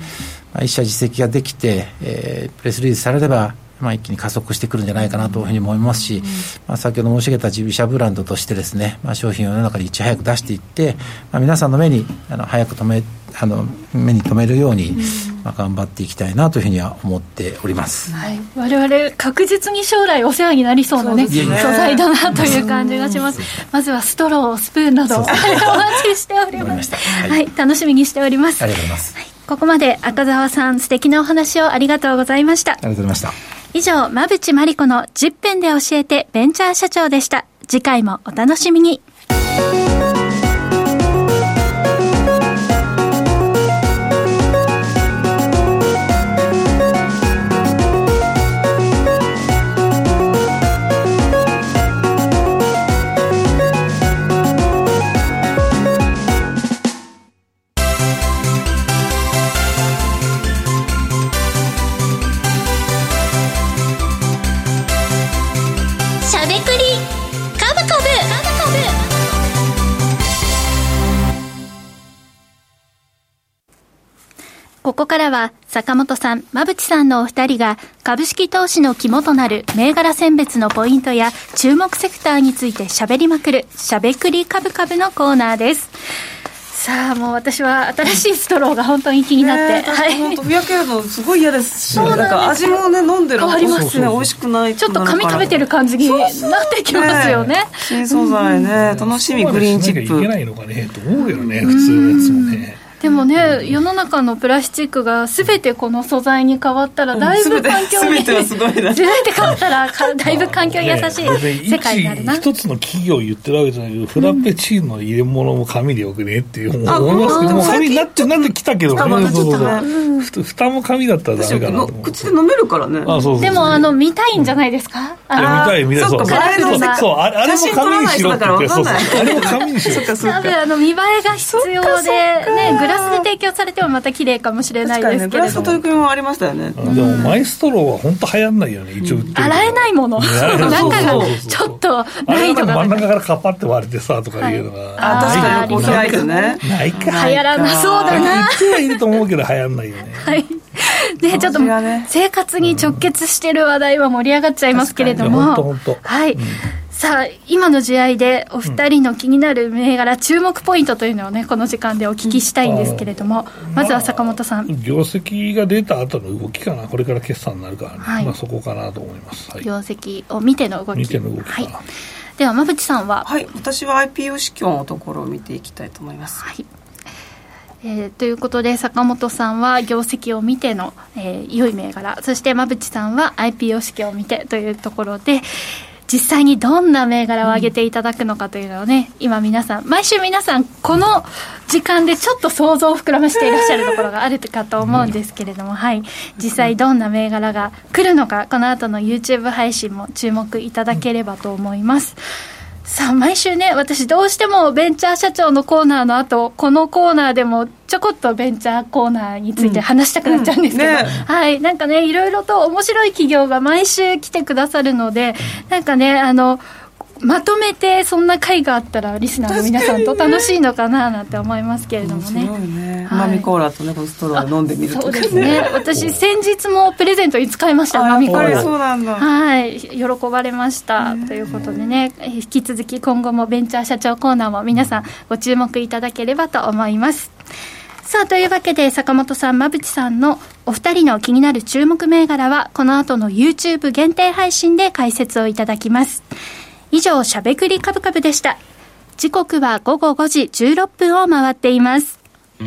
まあ、一社実績ができて、えー、プレスリリースされれば、まあ、一気に加速してくるんじゃないかなというふうに思いますし、まあ、先ほど申し上げた自社ブランドとしてですね、まあ、商品を世の中にいち早く出していって、まあ、皆さんの目にあの早く止めあの目に留めるように、まあ、頑張っていきたいなというふうには思っております、はい、我々確実に将来お世話になりそうなね、ね、素材だなという感じがします。まずはストロースプーンなどお待ちしております。はい、はい、楽しみにしております。ありがとうございます、はい、ここまで赤澤さん素敵なお話をありがとうございました。ありがとうございました。以上馬淵真理子の10分で教えてベンチャー社長でした。次回もお楽しみにここからは坂本さん、馬淵さんのお二人が株式投資の肝となる銘柄選別のポイントや注目セクターについて喋りまくるしゃべくり株株のコーナーです。さあもう私は新しいストローが本当に気になって、はい、本当ふやけるのすごい嫌です。しなんか味もね飲んでる変わりますね。美味しくないちょっと紙食べてる感じになってきますよね。新素材ね。楽しみグリーンチップ。いけないのかね。と思うよね普通のやつもねでもね世の中のプラスチックが全てこの素材に変わったらだいぶ環境に、全てはすごいな。全て変わったら だいぶ環境に優しい世界になるな、一つの企業言ってるわけじゃないけど、フラペチーノの入れ物も紙でよくねっていう思いますけども紙になってなってきたけどね。そうそうそう。蓋も紙だったらダメかな。口で飲めるからね。あそうそうでもあの見たいんじゃないですか？いや見たい見たい。そう。そうそうあれあれも紙にしろって言ってそうそう。あれも紙にしろ多分あの見栄えが必要でねグラスで提供されてもまた綺麗かもしれないですけれども、ね、グラスの取り組みもありましたよね。でもマイストローは本当流行んないよね一応洗えないもの？中がちょっと難易度が真ん中からカパって割れてさとかいうのが、あ確かにこいてね。ないか。流行らなそうだな。言ってはいると思うけど流行んないよね。はい。ね、ちょっと生活に直結してる話題は盛り上がっちゃいますけれども、はい、さあ今の試合でお二人の気になる銘柄、注目ポイントというのをねこの時間でお聞きしたいんですけれども、まずは坂本さん、業績が出た後の動きかな。これから決算になるからね、はい、まあ、そこかなと思います、はい、業績を見ての動き。見ての動きはい、では馬淵さんは？はい。私は IPO 市況のところを見ていきたいと思います。はい。えー、ということで坂本さんは業績を見ての、えー、良い銘柄。そして馬淵さんは IPO 指揮を見てというところで実際にどんな銘柄を上げていただくのかというのをね、うん、今皆さん毎週皆さんこの時間でちょっと想像を膨らましていらっしゃるところがあるかと思うんですけれども、はい。実際どんな銘柄が来るのかこの後の YouTube 配信も注目いただければと思います。うんさあ毎週ね私どうしてもベンチャー社長のコーナーの後このコーナーでもちょこっとベンチャーコーナーについて話したくなっちゃうんですけど、うん。うんね、はい。なんかねいろいろと面白い企業が毎週来てくださるのでなんかねあのまとめてそんな会があったらリスナーの皆さんと楽しいのかななんて思いますけれどもね。ね。マミコーラとねこのストロー飲んでみるそうですね。私先日もプレゼントに使いましたマミコーラ。そうなんだ。はい、喜ばれました。ということでね、引き続き今後もベンチャー社長コーナーも皆さんご注目いただければと思います。さあ、というわけで、坂本さん、馬淵さんのお二人の気になる注目銘柄は、この後の YouTube 限定配信で解説をいただきます。以上、しゃべくりカブカブでした。時刻は午後5時16分を回っています。し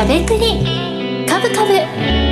ゃべくりカブカブ。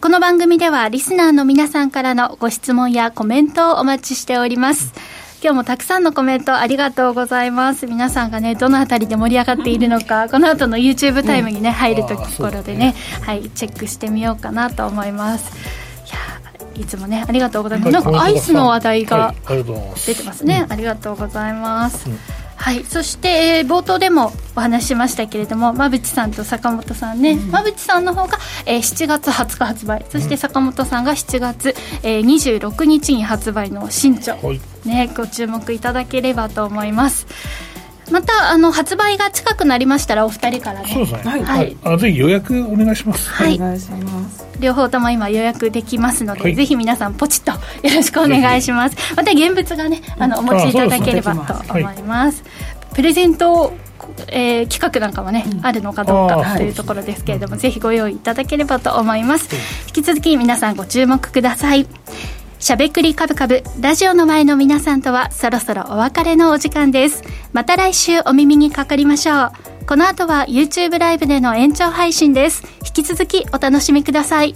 この番組では、リスナーの皆さんからのご質問やコメントをお待ちしております。今日もたくさんのコメントありがとうございます。皆さんがねどのあたりで盛り上がっているのかこの後の YouTube タイムにね、入るところでねはいチェックしてみようかなと思います。いつもねありがとうございます、なんかアイスの話題が出てます。ね、ありがとうございます、はい、そして、えー、冒頭でもお話ししましたけれども馬淵さんと坂本さんね、うん、馬淵さんの方が、えー、7月20日発売。そして坂本さんが7月、えー、26日に発売の新著、はい、ね、ご注目いただければと思いますまたあの発売が近くなりましたらお二人からね。そうですね。はい、はい、あぜひ予約お願いします。はい、お願いします。両方とも今予約できますので、はい、ぜひ皆さんポチッとよろしくお願いします。また現物がねあのお持ちいただければと思います、プレゼントえー、企画なんかもね、うん、あるのかどうかというところですけれども、はい、ぜひご用意いただければと思います、引き続き皆さんご注目くださいしゃべくりカブカブラジオの前の皆さんとはそろそろお別れのお時間です。また来週お耳にかかりましょう。この後は YouTube ライブでの延長配信です。引き続きお楽しみください。